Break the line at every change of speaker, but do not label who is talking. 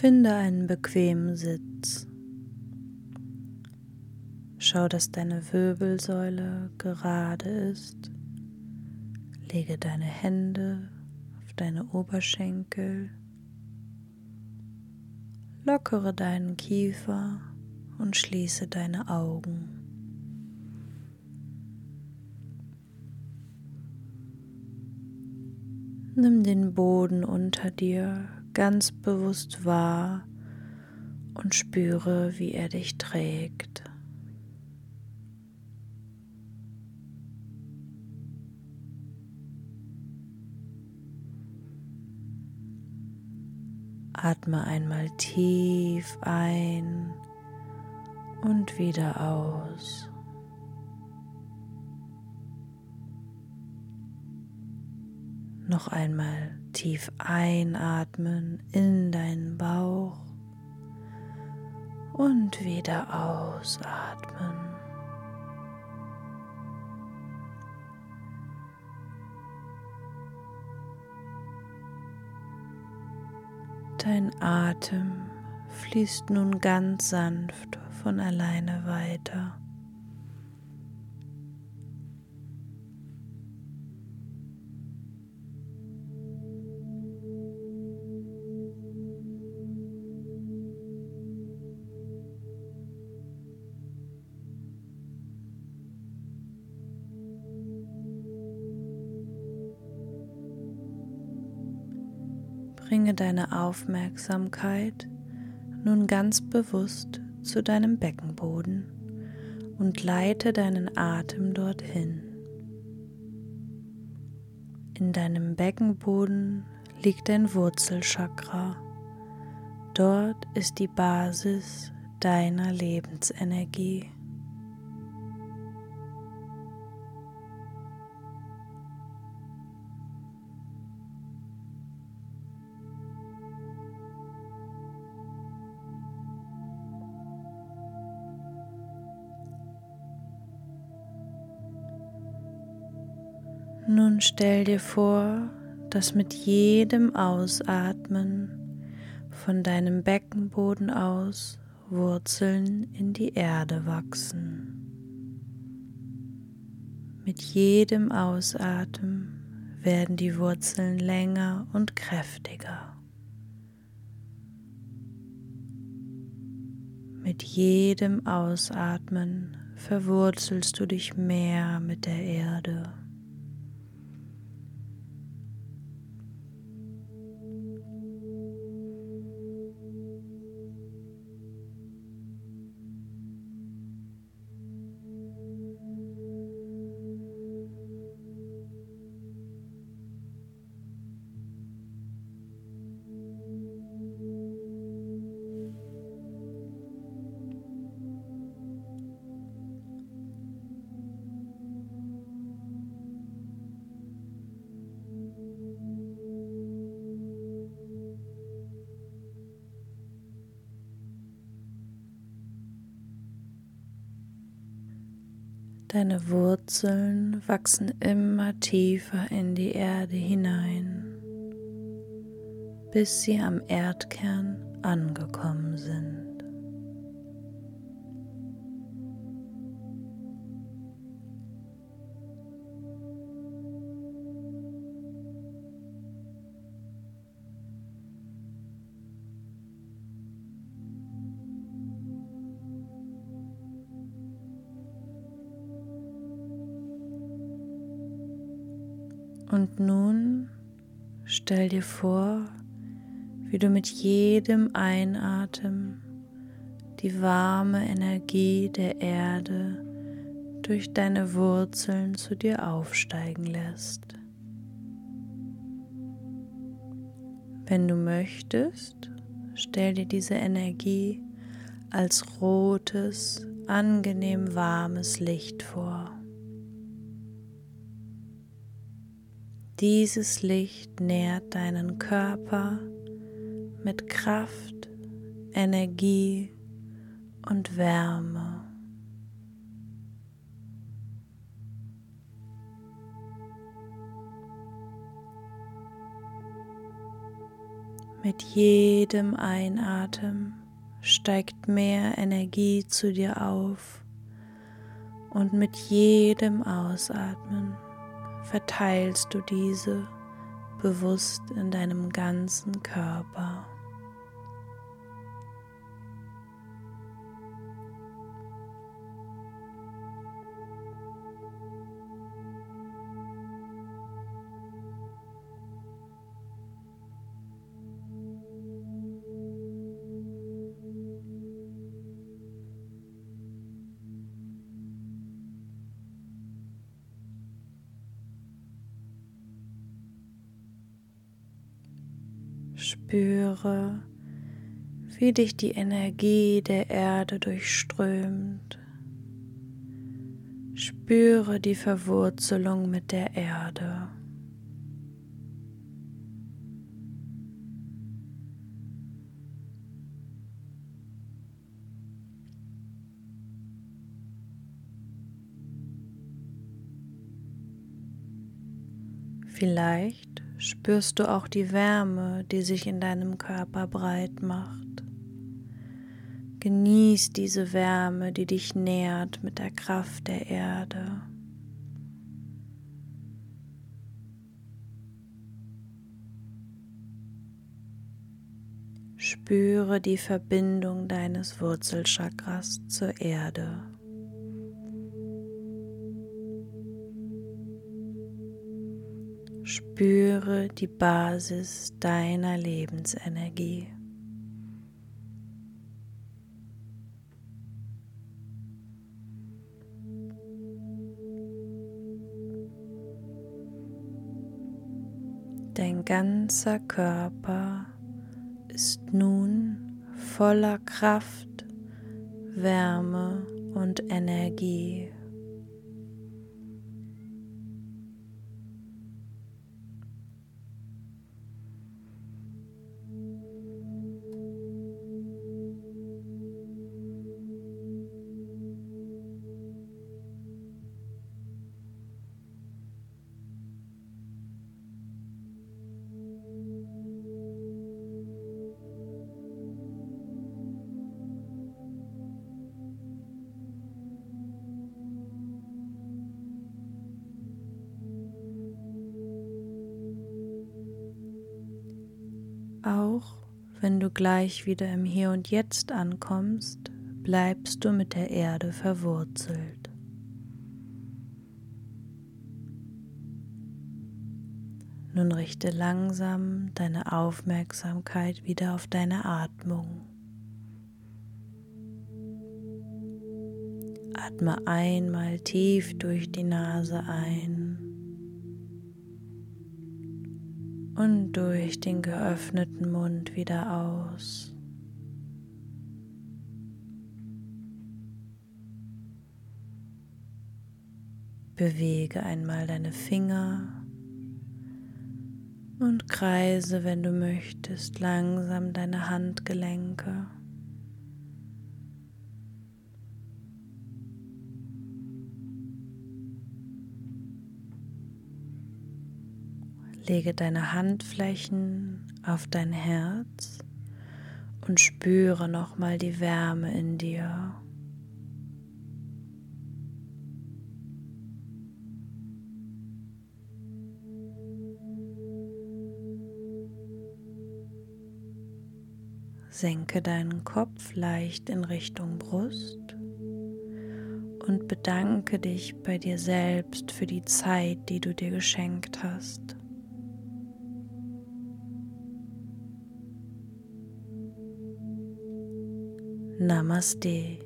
Finde einen bequemen Sitz. Schau, dass deine Wirbelsäule gerade ist. Lege deine Hände auf deine Oberschenkel. Lockere deinen Kiefer und schließe deine Augen. Nimm den Boden unter dir ganz bewusst wahr und spüre, wie er dich trägt. Atme einmal tief ein und wieder aus. Noch einmal tief einatmen in deinen Bauch und wieder ausatmen. Dein Atem fließt nun ganz sanft von alleine weiter. Bringe deine Aufmerksamkeit nun ganz bewusst zu deinem Beckenboden und leite deinen Atem dorthin. In deinem Beckenboden liegt dein Wurzelchakra. Dort ist die Basis deiner Lebensenergie. Nun stell dir vor, dass mit jedem Ausatmen von deinem Beckenboden aus Wurzeln in die Erde wachsen. Mit jedem Ausatmen werden die Wurzeln länger und kräftiger. Mit jedem Ausatmen verwurzelst du dich mehr mit der Deine Wurzeln wachsen immer tiefer in die Erde hinein, bis sie am Erdkern angekommen sind. Und nun stell dir vor, wie du mit jedem Einatmen die warme Energie der Erde durch deine Wurzeln zu dir aufsteigen lässt. Wenn du möchtest, stell dir diese Energie als rotes, angenehm warmes Licht vor. Dieses Licht nährt deinen Körper mit Kraft, Energie und Wärme. Mit jedem Einatmen steigt mehr Energie zu dir auf und mit jedem Ausatmen verteilst du diese bewusst in deinem ganzen Körper. Spüre, wie dich die Energie der Erde durchströmt. Spüre die Verwurzelung mit der Erde. Vielleicht spürst du auch die Wärme, die sich in deinem Körper breit macht. Genieß diese Wärme, die dich nährt mit der Kraft der Erde. Spüre die Verbindung deines Wurzelchakras zur Erde. Spüre die Basis deiner Lebensenergie. Dein ganzer Körper ist nun voller Kraft, Wärme und Energie. Auch wenn du gleich wieder im Hier und Jetzt ankommst, bleibst du mit der Erde verwurzelt. Nun richte langsam deine Aufmerksamkeit wieder auf deine Atmung. Atme einmal tief durch die Nase ein und durch den geöffneten Mund wieder aus. Bewege einmal deine Finger und kreise, wenn du möchtest, langsam deine Handgelenke. Lege deine Handflächen auf dein Herz und spüre nochmal die Wärme in dir. Senke deinen Kopf leicht in Richtung Brust und bedanke dich bei dir selbst für die Zeit, die du dir geschenkt hast. Namaste.